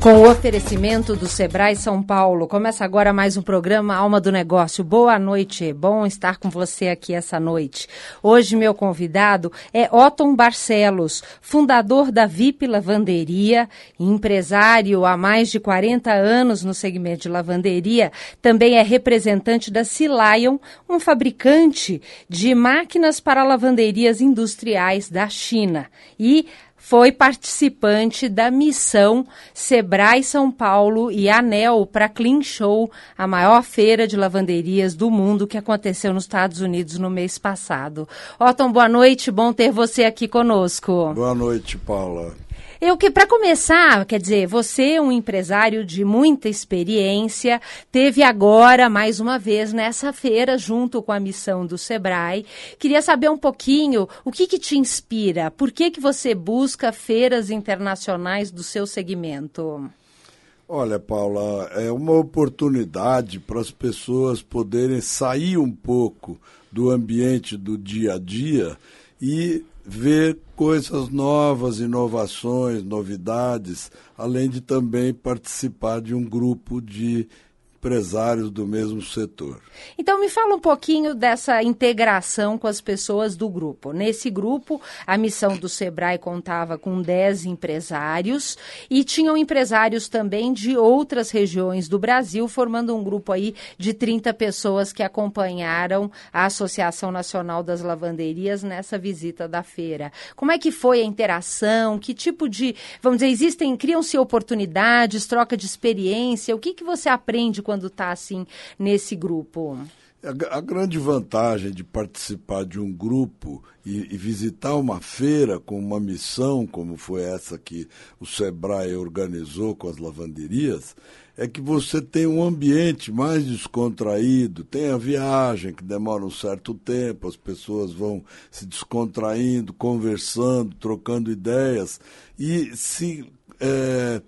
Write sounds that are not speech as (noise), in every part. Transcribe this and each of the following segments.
Com o oferecimento do Sebrae São Paulo, começa agora mais um programa Alma do Negócio. Boa noite, bom estar com você aqui essa noite. Hoje meu convidado é Otton Barcelos, fundador da VIP Lavanderia, empresário há mais de 40 anos no segmento de lavanderia, também é representante da Silion, um fabricante de máquinas para lavanderias industriais da China. E foi participante da missão Sebrae São Paulo e ANEL para Clean Show, a maior feira de lavanderias do mundo que aconteceu nos Estados Unidos no mês passado. Otton, boa noite, bom ter você aqui conosco. Boa noite, Paula. Eu que, para começar, quer dizer, você, um empresário de muita experiência, teve agora, mais uma vez, nessa feira, junto com a missão do Sebrae. Queria saber um pouquinho o que, que te inspira, por que, que você busca feiras internacionais do seu segmento? Olha, Paula, é uma oportunidade para as pessoas poderem sair um pouco do ambiente do dia a dia e ver coisas novas, inovações, novidades, além de também participar de um grupo de empresários do mesmo setor. Então me fala um pouquinho dessa integração com as pessoas do grupo. Nesse grupo, a missão do Sebrae contava com 10 empresários e tinham empresários também de outras regiões do Brasil, formando um grupo aí de 30 pessoas que acompanharam a Associação Nacional das Lavanderias nessa visita da feira. Como é que foi a interação? Que tipo de, vamos dizer, existem, criam-se oportunidades, troca de experiência? O que que você aprende quando está assim nesse grupo? A, grande vantagem de participar de um grupo e, e, visitar uma feira com uma missão, como foi essa que o Sebrae organizou com as lavanderias, é que você tem um ambiente mais descontraído, tem a viagem que demora um certo tempo, as pessoas vão se descontraindo, conversando, trocando ideias e se. É,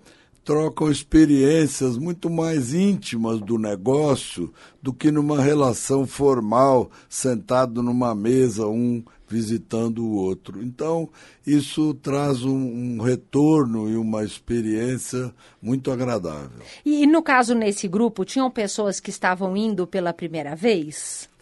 trocam experiências muito mais íntimas do negócio do que numa relação formal, sentado numa mesa, um visitando o outro. Então, isso traz um, um retorno e uma experiência muito agradável. E, no caso, nesse grupo, tinham pessoas que estavam indo pela primeira vez?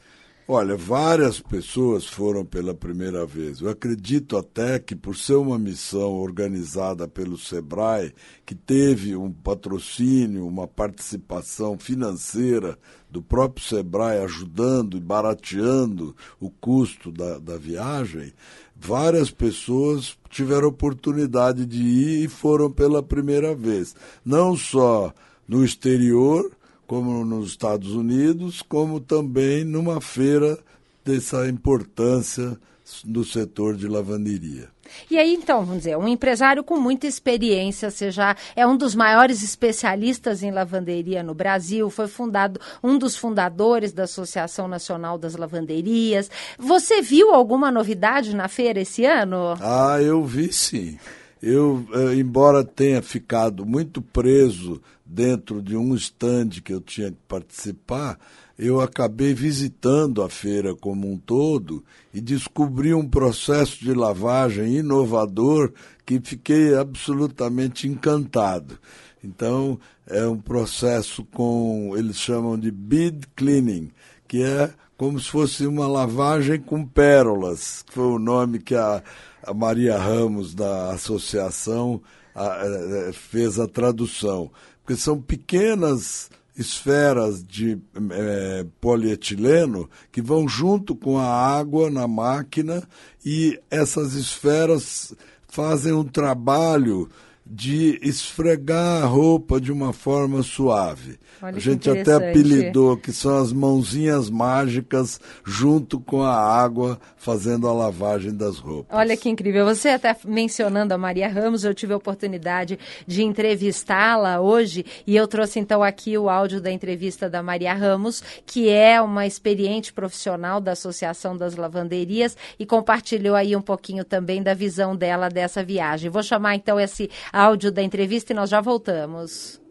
Olha, várias pessoas foram pela primeira vez. Eu acredito até que, por ser uma missão organizada pelo SEBRAE, que teve um patrocínio, uma participação financeira do próprio SEBRAE ajudando e barateando o custo da, da viagem, várias pessoas tiveram oportunidade de ir e foram pela primeira vez. Não só no exterior, como nos Estados Unidos, como também numa feira dessa importância no setor de lavanderia. E aí, então, vamos dizer, um empresário com muita experiência, você já é um dos maiores especialistas em lavanderia no Brasil, foi fundado um dos fundadores da Associação Nacional das Lavanderias. Você viu alguma novidade na feira esse ano? Ah, eu vi sim. Eu, eh, embora tenha ficado muito preso dentro de um stand que eu tinha que participar, eu acabei visitando a feira como um todo e descobri um processo de lavagem inovador que fiquei absolutamente encantado. Então, é um processo com, eles chamam de bead cleaning, que é como se fosse uma lavagem com pérolas, que foi o nome que a, a Maria Ramos, da associação, a, a, é, é, fez a tradução porque são pequenas esferas de é, polietileno que vão junto com a água na máquina e essas esferas fazem um trabalho de esfregar a roupa de uma forma suave. Olha a gente até apelidou que são as mãozinhas mágicas junto com a água fazendo a lavagem das roupas. Olha que incrível. Você até mencionando a Maria Ramos, eu tive a oportunidade de entrevistá-la hoje e eu trouxe então aqui o áudio da entrevista da Maria Ramos, que é uma experiente profissional da Associação das Lavanderias e compartilhou aí um pouquinho também da visão dela dessa viagem. Vou chamar então esse áudio da entrevista e nós já voltamos.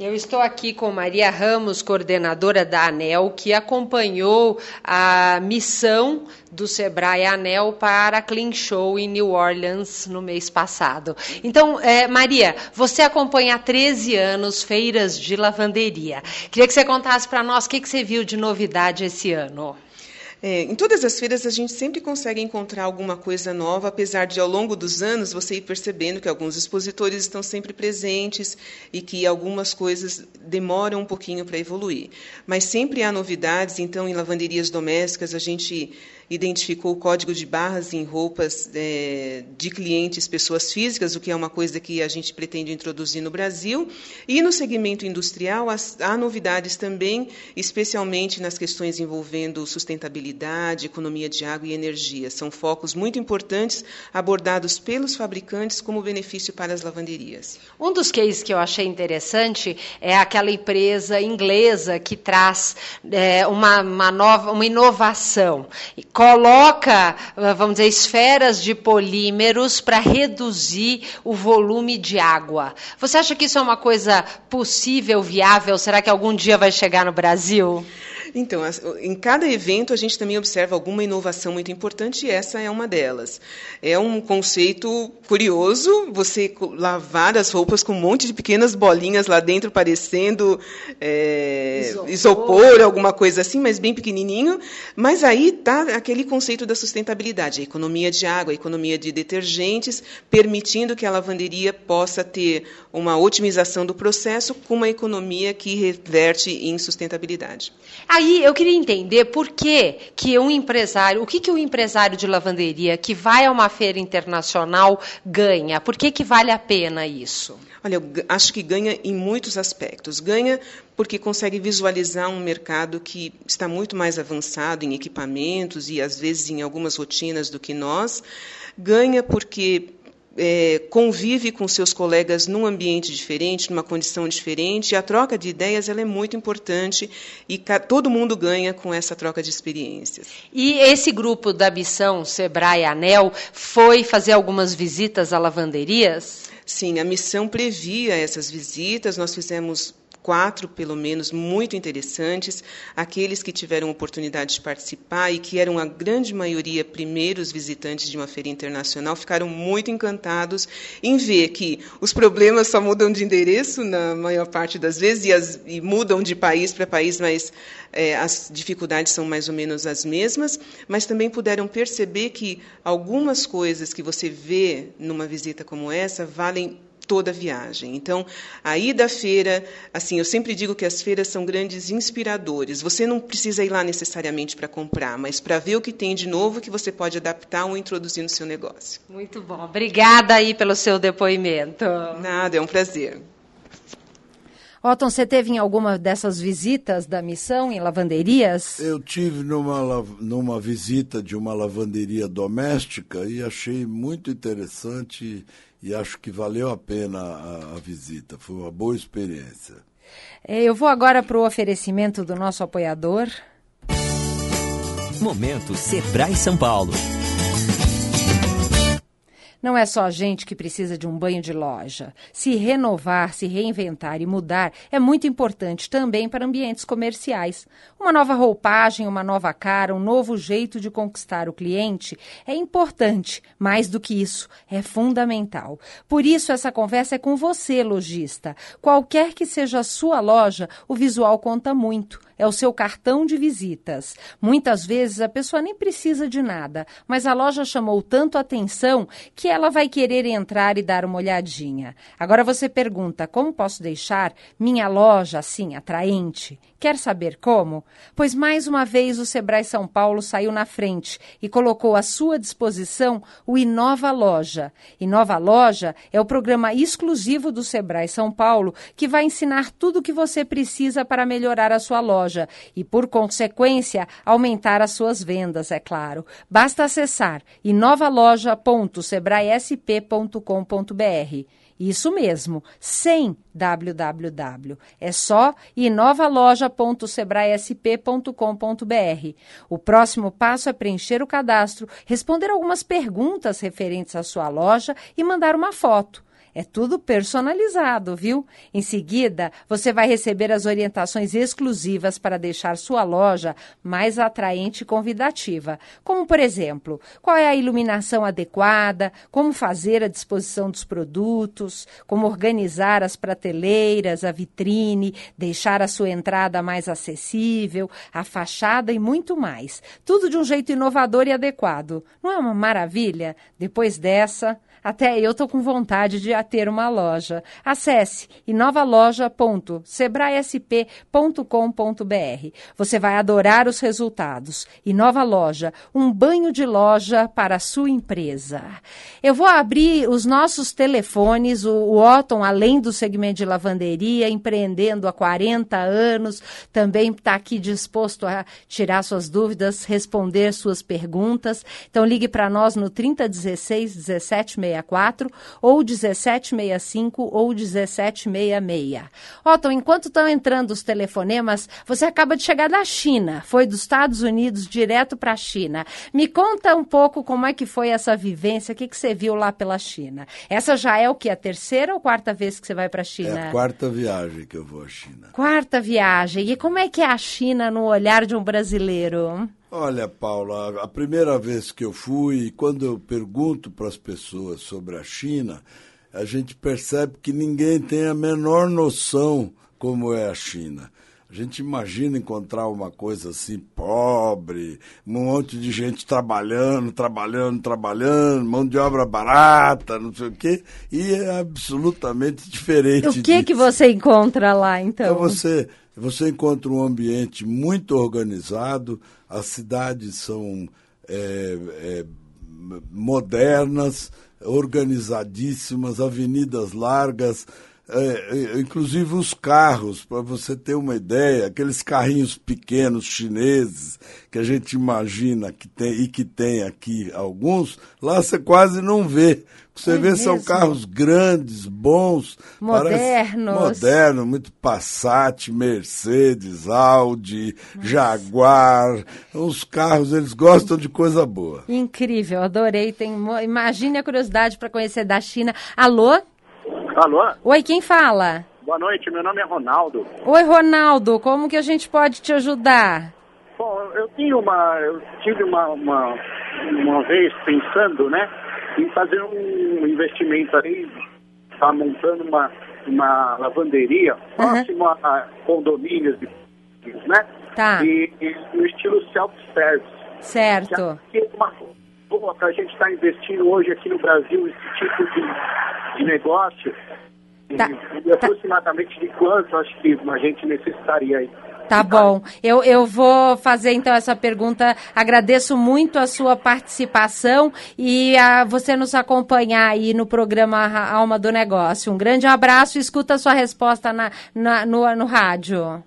Eu estou aqui com Maria Ramos, coordenadora da ANEL, que acompanhou a missão do Sebrae ANEL para a Clean Show em New Orleans no mês passado. Então, é, Maria, você acompanha há 13 anos feiras de lavanderia. Queria que você contasse para nós o que, que você viu de novidade esse ano. É, em todas as feiras a gente sempre consegue encontrar alguma coisa nova, apesar de ao longo dos anos você ir percebendo que alguns expositores estão sempre presentes e que algumas coisas demoram um pouquinho para evoluir. Mas sempre há novidades, então em lavanderias domésticas a gente identificou o código de barras em roupas é, de clientes, pessoas físicas, o que é uma coisa que a gente pretende introduzir no Brasil. E no segmento industrial, há novidades também, especialmente nas questões envolvendo sustentabilidade, economia de água e energia. São focos muito importantes abordados pelos fabricantes como benefício para as lavanderias. Um dos cases que eu achei interessante é aquela empresa inglesa que traz é, uma, uma, nova, uma inovação coloca, vamos dizer, esferas de polímeros para reduzir o volume de água. Você acha que isso é uma coisa possível, viável? Será que algum dia vai chegar no Brasil? Então, em cada evento a gente também observa alguma inovação muito importante e essa é uma delas. É um conceito curioso, você lavar as roupas com um monte de pequenas bolinhas lá dentro, parecendo é, isopor. isopor. alguma coisa assim, mas bem pequenininho. Mas aí está aquele conceito da sustentabilidade, a economia de água, a economia de detergentes, permitindo que a lavanderia possa ter uma otimização do processo com uma economia que reverte em sustentabilidade. Aí eu queria entender por que, que um empresário, o que, que um empresário de lavanderia que vai a uma feira internacional ganha? Por que, que vale a pena isso? Olha, eu acho que ganha em muitos aspectos. Ganha porque consegue visualizar um mercado que está muito mais avançado em equipamentos e, às vezes, em algumas rotinas do que nós. Ganha porque é, convive com seus colegas num ambiente diferente, numa condição diferente, e a troca de ideias ela é muito importante e todo mundo ganha com essa troca de experiências. E esse grupo da missão Sebrae Anel foi fazer algumas visitas a lavanderias? Sim, a missão previa essas visitas, nós fizemos quatro, pelo menos, muito interessantes. Aqueles que tiveram oportunidade de participar e que eram a grande maioria primeiros visitantes de uma feira internacional ficaram muito encantados em ver que os problemas só mudam de endereço na maior parte das vezes e, as, e mudam de país para país, mas é, as dificuldades são mais ou menos as mesmas. Mas também puderam perceber que algumas coisas que você vê numa visita como essa valem toda a viagem. Então, a ida à feira, assim, eu sempre digo que as feiras são grandes inspiradores. Você não precisa ir lá necessariamente para comprar, mas para ver o que tem de novo que você pode adaptar ou introduzir no seu negócio. Muito bom. Obrigada aí pelo seu depoimento. Nada, é um prazer. Otton, você teve em alguma dessas visitas da missão em lavanderias? Eu tive numa, numa visita de uma lavanderia doméstica e achei muito interessante e acho que valeu a pena a, a visita. Foi uma boa experiência. É, eu vou agora para o oferecimento do nosso apoiador. Momento Sebrae São Paulo. Não é só a gente que precisa de um banho de loja. Se renovar, se reinventar e mudar é muito importante também para ambientes comerciais. Uma nova roupagem, uma nova cara, um novo jeito de conquistar o cliente é importante, mais do que isso, é fundamental. Por isso, essa conversa é com você, lojista. Qualquer que seja a sua loja, o visual conta muito é o seu cartão de visitas. Muitas vezes a pessoa nem precisa de nada, mas a loja chamou tanto atenção que ela vai querer entrar e dar uma olhadinha. Agora você pergunta: como posso deixar minha loja assim atraente? Quer saber como? Pois mais uma vez o Sebrae São Paulo saiu na frente e colocou à sua disposição o Inova Loja. Inova Loja é o programa exclusivo do Sebrae São Paulo que vai ensinar tudo o que você precisa para melhorar a sua loja e, por consequência, aumentar as suas vendas, é claro. Basta acessar inovaloja.sebraesp.com.br. Isso mesmo, sem www. É só inovaloja.sebraesp.com.br. O próximo passo é preencher o cadastro, responder algumas perguntas referentes à sua loja e mandar uma foto. É tudo personalizado, viu? Em seguida, você vai receber as orientações exclusivas para deixar sua loja mais atraente e convidativa. Como, por exemplo, qual é a iluminação adequada, como fazer a disposição dos produtos, como organizar as prateleiras, a vitrine, deixar a sua entrada mais acessível, a fachada e muito mais. Tudo de um jeito inovador e adequado. Não é uma maravilha? Depois dessa. Até eu estou com vontade de ter uma loja. Acesse inovaloja.sebraesp.com.br. Você vai adorar os resultados. Inova Loja, um banho de loja para a sua empresa. Eu vou abrir os nossos telefones. O, o Otton, além do segmento de lavanderia, empreendendo há 40 anos, também está aqui disposto a tirar suas dúvidas, responder suas perguntas. Então ligue para nós no 3016 17 1764 ou 1765 ou 1766. Otton, enquanto estão entrando os telefonemas, você acaba de chegar da China, foi dos Estados Unidos direto para a China. Me conta um pouco como é que foi essa vivência, o que, que você viu lá pela China. Essa já é o que? A terceira ou quarta vez que você vai para a China? É a quarta viagem que eu vou à China. Quarta viagem. E como é que é a China no olhar de um brasileiro? Olha, Paula, a primeira vez que eu fui, quando eu pergunto para as pessoas sobre a China, a gente percebe que ninguém tem a menor noção como é a China. A gente imagina encontrar uma coisa assim, pobre, um monte de gente trabalhando, trabalhando, trabalhando, mão de obra barata, não sei o quê, e é absolutamente diferente. O que disso. que você encontra lá, então? Então você, você encontra um ambiente muito organizado, as cidades são é, é, modernas, organizadíssimas, avenidas largas, é, é inclusive os carros, para você ter uma ideia, aqueles carrinhos pequenos chineses que a gente imagina que tem e que tem aqui alguns, lá você quase não vê. Você é vê mesmo? são carros grandes, bons, modernos, moderno, muito Passat, Mercedes, Audi, Nossa. Jaguar, os carros eles gostam de coisa boa. Incrível, adorei. Tem, imagine a curiosidade para conhecer da China. Alô? Alô? Oi, quem fala? Boa noite, meu nome é Ronaldo. Oi, Ronaldo, como que a gente pode te ajudar? Bom, eu tinha uma, eu tive uma, uma, uma vez pensando, né, em fazer um investimento aí, tá montando uma, uma lavanderia uhum. próximo a condomínios, né? Tá. E, e no estilo self-service. Certo. Que é uma boa para a gente estar tá investindo hoje aqui no Brasil esse tipo de, de negócio. Tá. E, aproximadamente tá. de quanto acho que a gente necessitaria aí. Tá bom. Eu, eu vou fazer então essa pergunta. Agradeço muito a sua participação e a você nos acompanhar aí no programa Alma do Negócio. Um grande abraço e escuta a sua resposta na, na no, no rádio.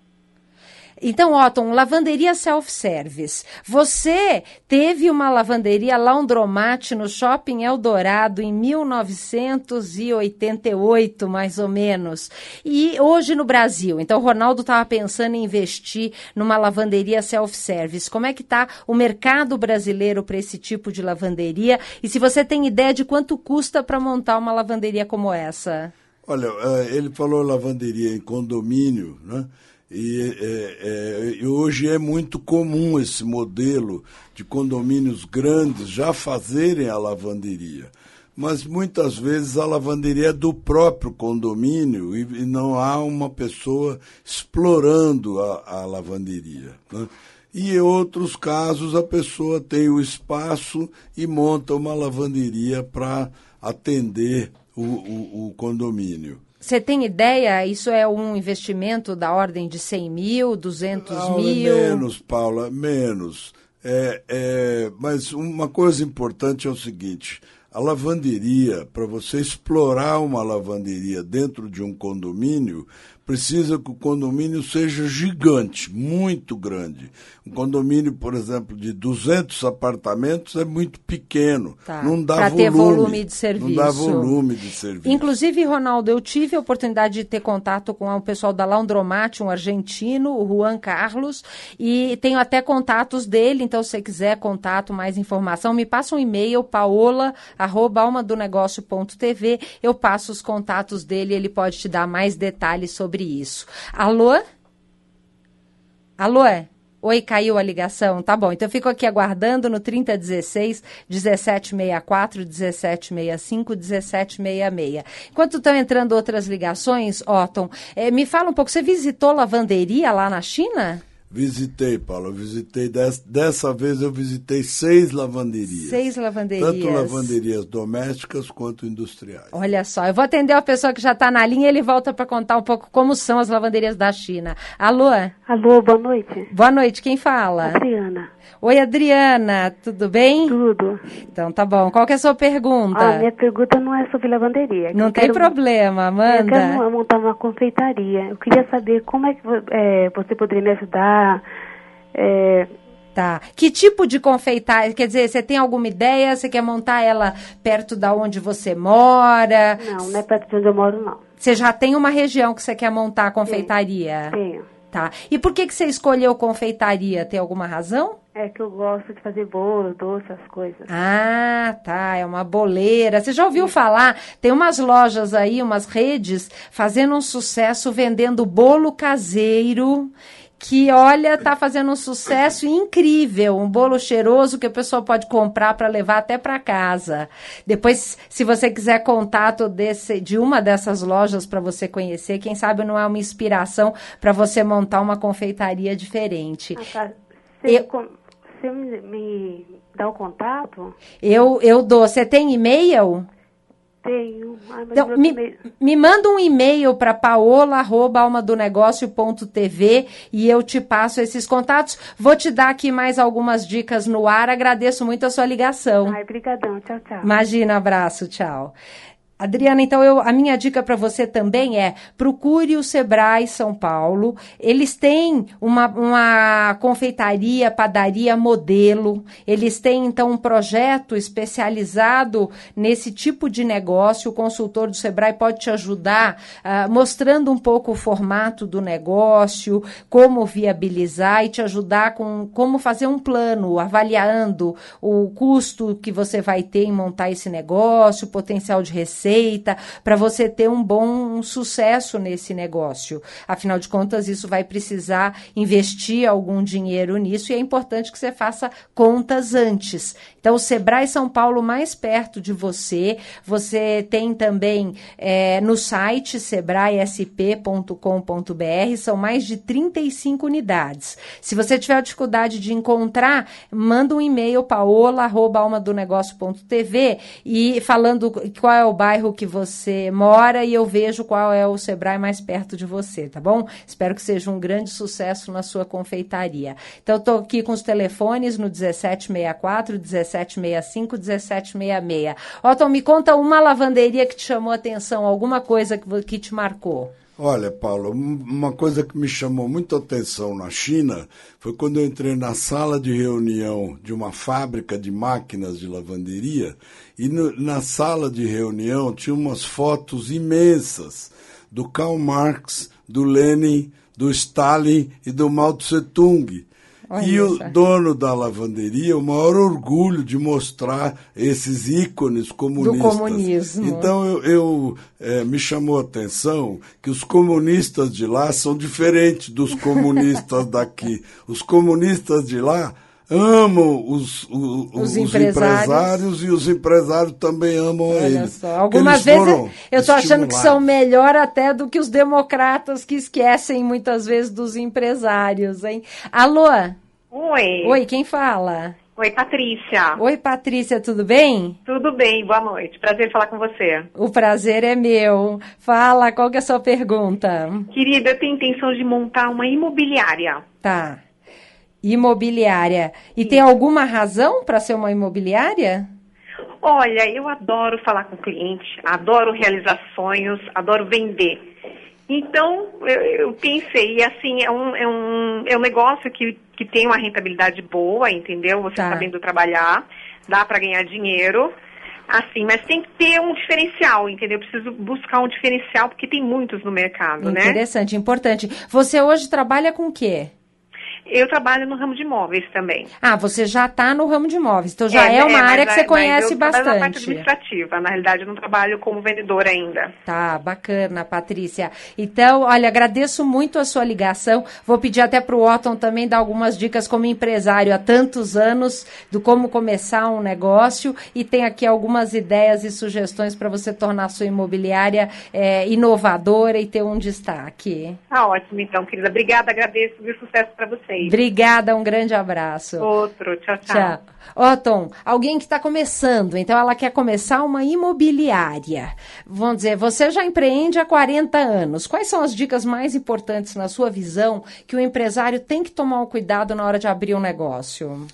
Então, Otton, lavanderia self-service. Você teve uma lavanderia Laundromat no Shopping Eldorado em 1988, mais ou menos. E hoje no Brasil. Então, o Ronaldo estava pensando em investir numa lavanderia self-service. Como é que está o mercado brasileiro para esse tipo de lavanderia? E se você tem ideia de quanto custa para montar uma lavanderia como essa? Olha, eh, ele falou lavanderia em condomínio, né? E, é, é, hoje é muito comum esse modelo de condomínios grandes já fazerem a lavanderia. mas muitas vezes a lavanderia é do próprio condomínio e, e não há uma pessoa explorando a, a lavanderia. Né? E em outros casos a pessoa tem o espaço e monta uma lavanderia para atender o, o, o condomínio. Você tem ideia? Isso é um investimento da ordem de 100 mil, 200 Não, mil? Menos, Paula, menos. É, é, mas uma coisa importante é o seguinte: a lavanderia, para você explorar uma lavanderia dentro de um condomínio, precisa que o condomínio seja gigante, muito grande. Um condomínio, por exemplo, de 200 apartamentos é muito pequeno. Tá. Não dá volume. ter volume de serviço. Não dá volume de serviço. Inclusive, Ronaldo, eu tive a oportunidade de ter contato com o pessoal da Laundromat, um argentino, o Juan Carlos, e tenho até contatos dele, então se você quiser contato, mais informação, me passa um e-mail, paola, arroba, almadonegócio.tv, eu passo os contatos dele, ele pode te dar mais detalhes sobre sobre isso. Alô? Alô? É? Oi, caiu a ligação? Tá bom, então eu fico aqui aguardando no 3016 1764 1765 1766. Enquanto estão entrando outras ligações, Otton, eh, me fala um pouco, você visitou lavanderia lá na China? Visitei, Paulo. Eu visitei, des, dessa vez eu visitei seis lavanderias. Seis lavanderias. Tanto lavanderias domésticas quanto industriais. Olha só, eu vou atender a pessoa que já está na linha e ele volta para contar um pouco como são as lavanderias da China. Alô? Alô, boa noite. Boa noite, quem fala? Adriana. Oi, Adriana, tudo bem? Tudo. Então tá bom. Qual que é a sua pergunta? A minha pergunta não é sobre lavanderia. Não tem quero, problema, manda. Eu quero montar uma confeitaria. Eu queria saber como é que é, você poderia me ajudar. É... Tá. Que tipo de confeitaria? Quer dizer, você tem alguma ideia? Você quer montar ela perto da onde você mora? Não, não é perto de onde eu moro, não. Você já tem uma região que você quer montar a confeitaria? Tenho. Tá. E por que, que você escolheu confeitaria? Tem alguma razão? É que eu gosto de fazer bolo, doce, as coisas. Ah, tá. É uma boleira. Você já ouviu falar? Tem umas lojas aí, umas redes, fazendo um sucesso vendendo bolo caseiro que olha, tá fazendo um sucesso incrível, um bolo cheiroso que a pessoa pode comprar para levar até para casa. Depois, se você quiser contato desse, de uma dessas lojas para você conhecer, quem sabe não é uma inspiração para você montar uma confeitaria diferente. Ah, tá. Eu, você me, me dá o contato? Eu, eu dou. Você tem e-mail? Tenho. Ai, então, me, me, manda um e-mail para paola.almadonegócio.tv e eu te passo esses contatos. Vou te dar aqui mais algumas dicas no ar. Agradeço muito a sua ligação. Ai, brigadão. Tchau, tchau. Imagina, abraço. Tchau. Adriana, então eu, a minha dica para você também é procure o Sebrae São Paulo. Eles têm uma, uma confeitaria, padaria modelo. Eles têm então um projeto especializado nesse tipo de negócio. O consultor do Sebrae pode te ajudar uh, mostrando um pouco o formato do negócio, como viabilizar e te ajudar com como fazer um plano, avaliando o custo que você vai ter em montar esse negócio, o potencial de receita receita, para você ter um bom sucesso nesse negócio. Afinal de contas, isso vai precisar investir algum dinheiro nisso e é importante que você faça contas antes. Então, o Sebrae São Paulo mais perto de você. Você tem também é, no site sebraesp.com.br, são mais de 35 unidades. Se você tiver dificuldade de encontrar, manda um e-mail paola.almadonegócio.tv e falando qual é o bairro bairro que você mora e eu vejo qual é o Sebrae mais perto de você, tá bom? Espero que seja um grande sucesso na sua confeitaria. Então, estou aqui com os telefones no 1764, 1765, 1766. Otton, me conta uma lavanderia que te chamou a atenção, alguma coisa que, que te marcou. Olha, Paulo, uma coisa que me chamou muito a atenção na China foi quando eu entrei na sala de reunião de uma fábrica de máquinas de lavanderia e no, na sala de reunião tinha umas fotos imensas do Karl Marx, do Lenin, do Stalin e do Mao Tse Tung. Olha e o dono da lavanderia, o maior orgulho de mostrar esses ícones comunistas. Do comunismo. Então eu, eu é, me chamou a atenção que os comunistas de lá são diferentes dos comunistas (laughs) daqui. Os comunistas de lá amam os, os, Os os empresários. empresários. e os empresários também amam Olha eles. só, algumas Eles vezes eu estou achando que são melhor até do que os democratas que esquecem muitas vezes dos empresários, hein? Alô? Oi. Oi, quem fala? Oi, Patrícia. Oi, Patrícia, tudo bem? Tudo bem? Boa noite. Prazer falar com você. O prazer é meu. Fala, qual que é a sua pergunta? Querida, eu tenho intenção de montar uma imobiliária. Tá. Imobiliária. E tem alguma razão para ser uma imobiliária? Olha, eu adoro falar com o cliente, adoro realizar sonhos, adoro vender. Então, eu, eu pensei, e assim, é um, é um, é um negócio que, que tem uma rentabilidade boa, entendeu? Você Tá. sabendo trabalhar, dá para ganhar dinheiro. Assim, mas tem que ter um diferencial, entendeu? Eu preciso buscar um diferencial, porque tem muitos no mercado, né? Interessante, importante. Você hoje trabalha com o quê? Eu trabalho no ramo de imóveis também. Ah, você já está no ramo de imóveis, então já é, uma mas área que a- você conhece eu trabalho Na parte bastante. administrativa. Na realidade, eu não trabalho como vendedora ainda. Tá, bacana, Patrícia. Então, olha, agradeço muito a sua ligação. Vou pedir até para o Otton também dar algumas dicas como empresário há tantos anos do como começar um negócio e tem aqui algumas ideias e sugestões para você tornar a sua imobiliária eh, inovadora e ter um destaque. Tá ótimo, então, querida. Obrigada, agradeço e sucesso para vocês. Obrigada, um grande abraço. Outro, tchau, tchau. Tchau. Otton, alguém que está começando, então ela quer começar uma imobiliária. Vamos dizer, você já empreende há 40 anos. Quais são as dicas mais importantes na sua visão que o empresário tem que tomar um cuidado na hora de abrir um negócio?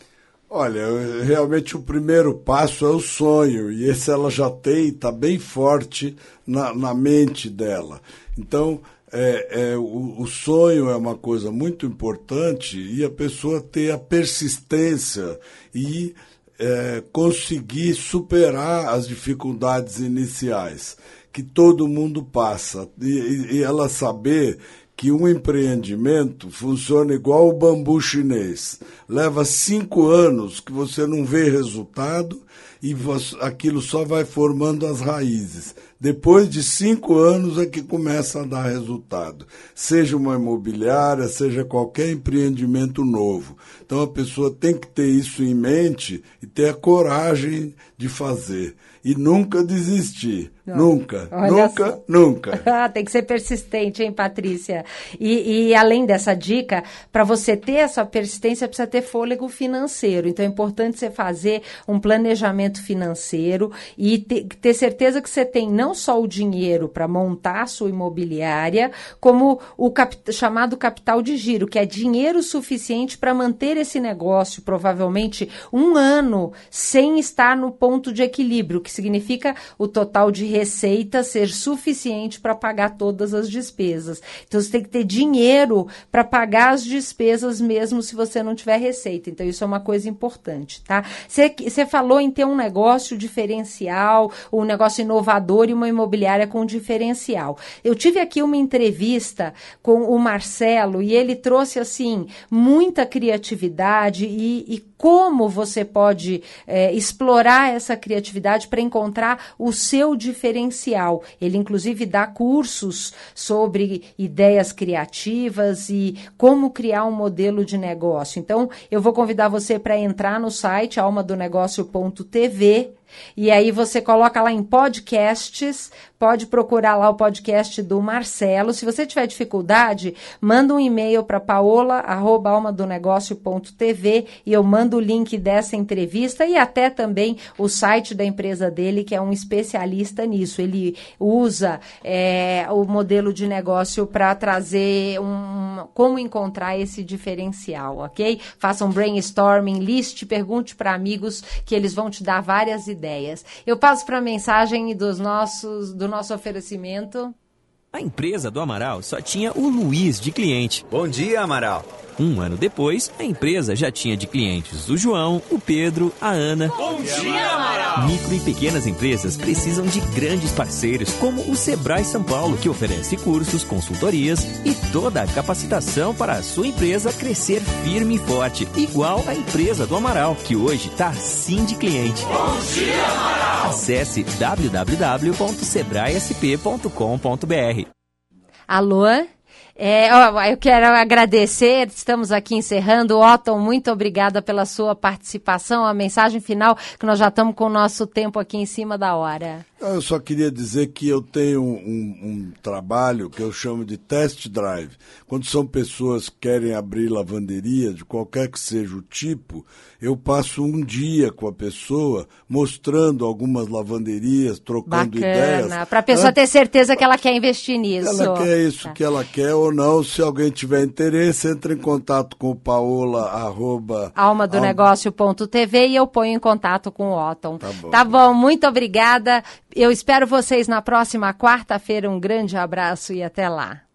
Olha, realmente o primeiro passo é o sonho, e esse ela já tem, está bem forte na, na mente dela. Então, é, é, o, o sonho é uma coisa muito importante e a pessoa ter a persistência e é, conseguir superar as dificuldades iniciais que todo mundo passa. E, e- ela saber que um empreendimento funciona igual o bambu chinês. Leva cinco anos que você não vê resultado e você- aquilo só vai formando as raízes. Depois de cinco anos é que começa a dar resultado. Seja uma imobiliária, seja qualquer empreendimento novo. Então a pessoa tem que ter isso em mente e ter a coragem de fazer. E nunca desistir. Nunca, Olha nunca, só. nunca. (laughs) Ah, Tem que ser persistente, hein, Patrícia? E, e além dessa dica, para você ter essa persistência, precisa ter fôlego financeiro. Então é importante você fazer um planejamento financeiro e te- ter certeza que você tem não só o dinheiro para montar a sua imobiliária, como o cap- chamado capital de giro, que é dinheiro suficiente para manter esse negócio, provavelmente um ano, sem estar no ponto de equilíbrio, que significa o total de receita ser suficiente para pagar todas as despesas. Então você tem que ter dinheiro para pagar as despesas mesmo se você não tiver receita. Então isso é uma coisa importante, tá? Você falou em ter um negócio diferencial, um negócio inovador e uma imobiliária com diferencial. Eu tive aqui uma entrevista com o Marcelo e ele trouxe assim muita criatividade e, e como você pode eh, explorar essa criatividade para encontrar o seu diferencial. Ele, inclusive, dá cursos sobre ideias criativas e como criar um modelo de negócio. Então, eu vou convidar você para entrar no site almadonegócio.tv e aí você coloca lá em podcasts, pode procurar lá o podcast do Marcelo. Se você tiver dificuldade, manda um e-mail para paola@almadonegócio.tv e eu mando o link dessa entrevista e até também o site da empresa dele, que é um especialista nisso. Ele usa é, o modelo de negócio para trazer um como encontrar esse diferencial, ok? Faça um brainstorming, liste, pergunte para amigos que eles vão te dar várias ideias. Eu passo para a mensagem dos nossos, do nosso oferecimento. A empresa do Amaral só tinha o Luiz de cliente. Bom dia, Amaral. Um ano depois, a empresa já tinha de clientes o João, o Pedro, a Ana. Bom dia, Amaral. Micro e pequenas empresas precisam de grandes parceiros, como o Sebrae São Paulo, que oferece cursos, consultorias e toda a capacitação para a sua empresa crescer firme e forte, igual a empresa do Amaral, que hoje está sim de cliente. Bom dia, Amaral. Acesse www.sebraesp.com.br. Alô? É, eu quero agradecer, estamos aqui encerrando. Otton, muito obrigada pela sua participação. A mensagem final, que nós já estamos com o nosso tempo aqui em cima da hora. Eu só queria dizer que eu tenho um, um, trabalho que eu chamo de test drive. Quando são pessoas que querem abrir lavanderia, de qualquer que seja o tipo, eu passo um dia com a pessoa, mostrando algumas lavanderias, trocando Bacana, ideias. Para a pessoa ter certeza que ela quer investir nisso. Ela quer isso tá. que ela quer ou não. Se alguém tiver interesse, entre em contato com o paola, arroba... almadonegócio.tv e eu ponho em contato com o Otton. Tá bom. Tá bom, muito obrigada. Eu espero vocês na próxima quarta-feira. Um grande abraço e até lá.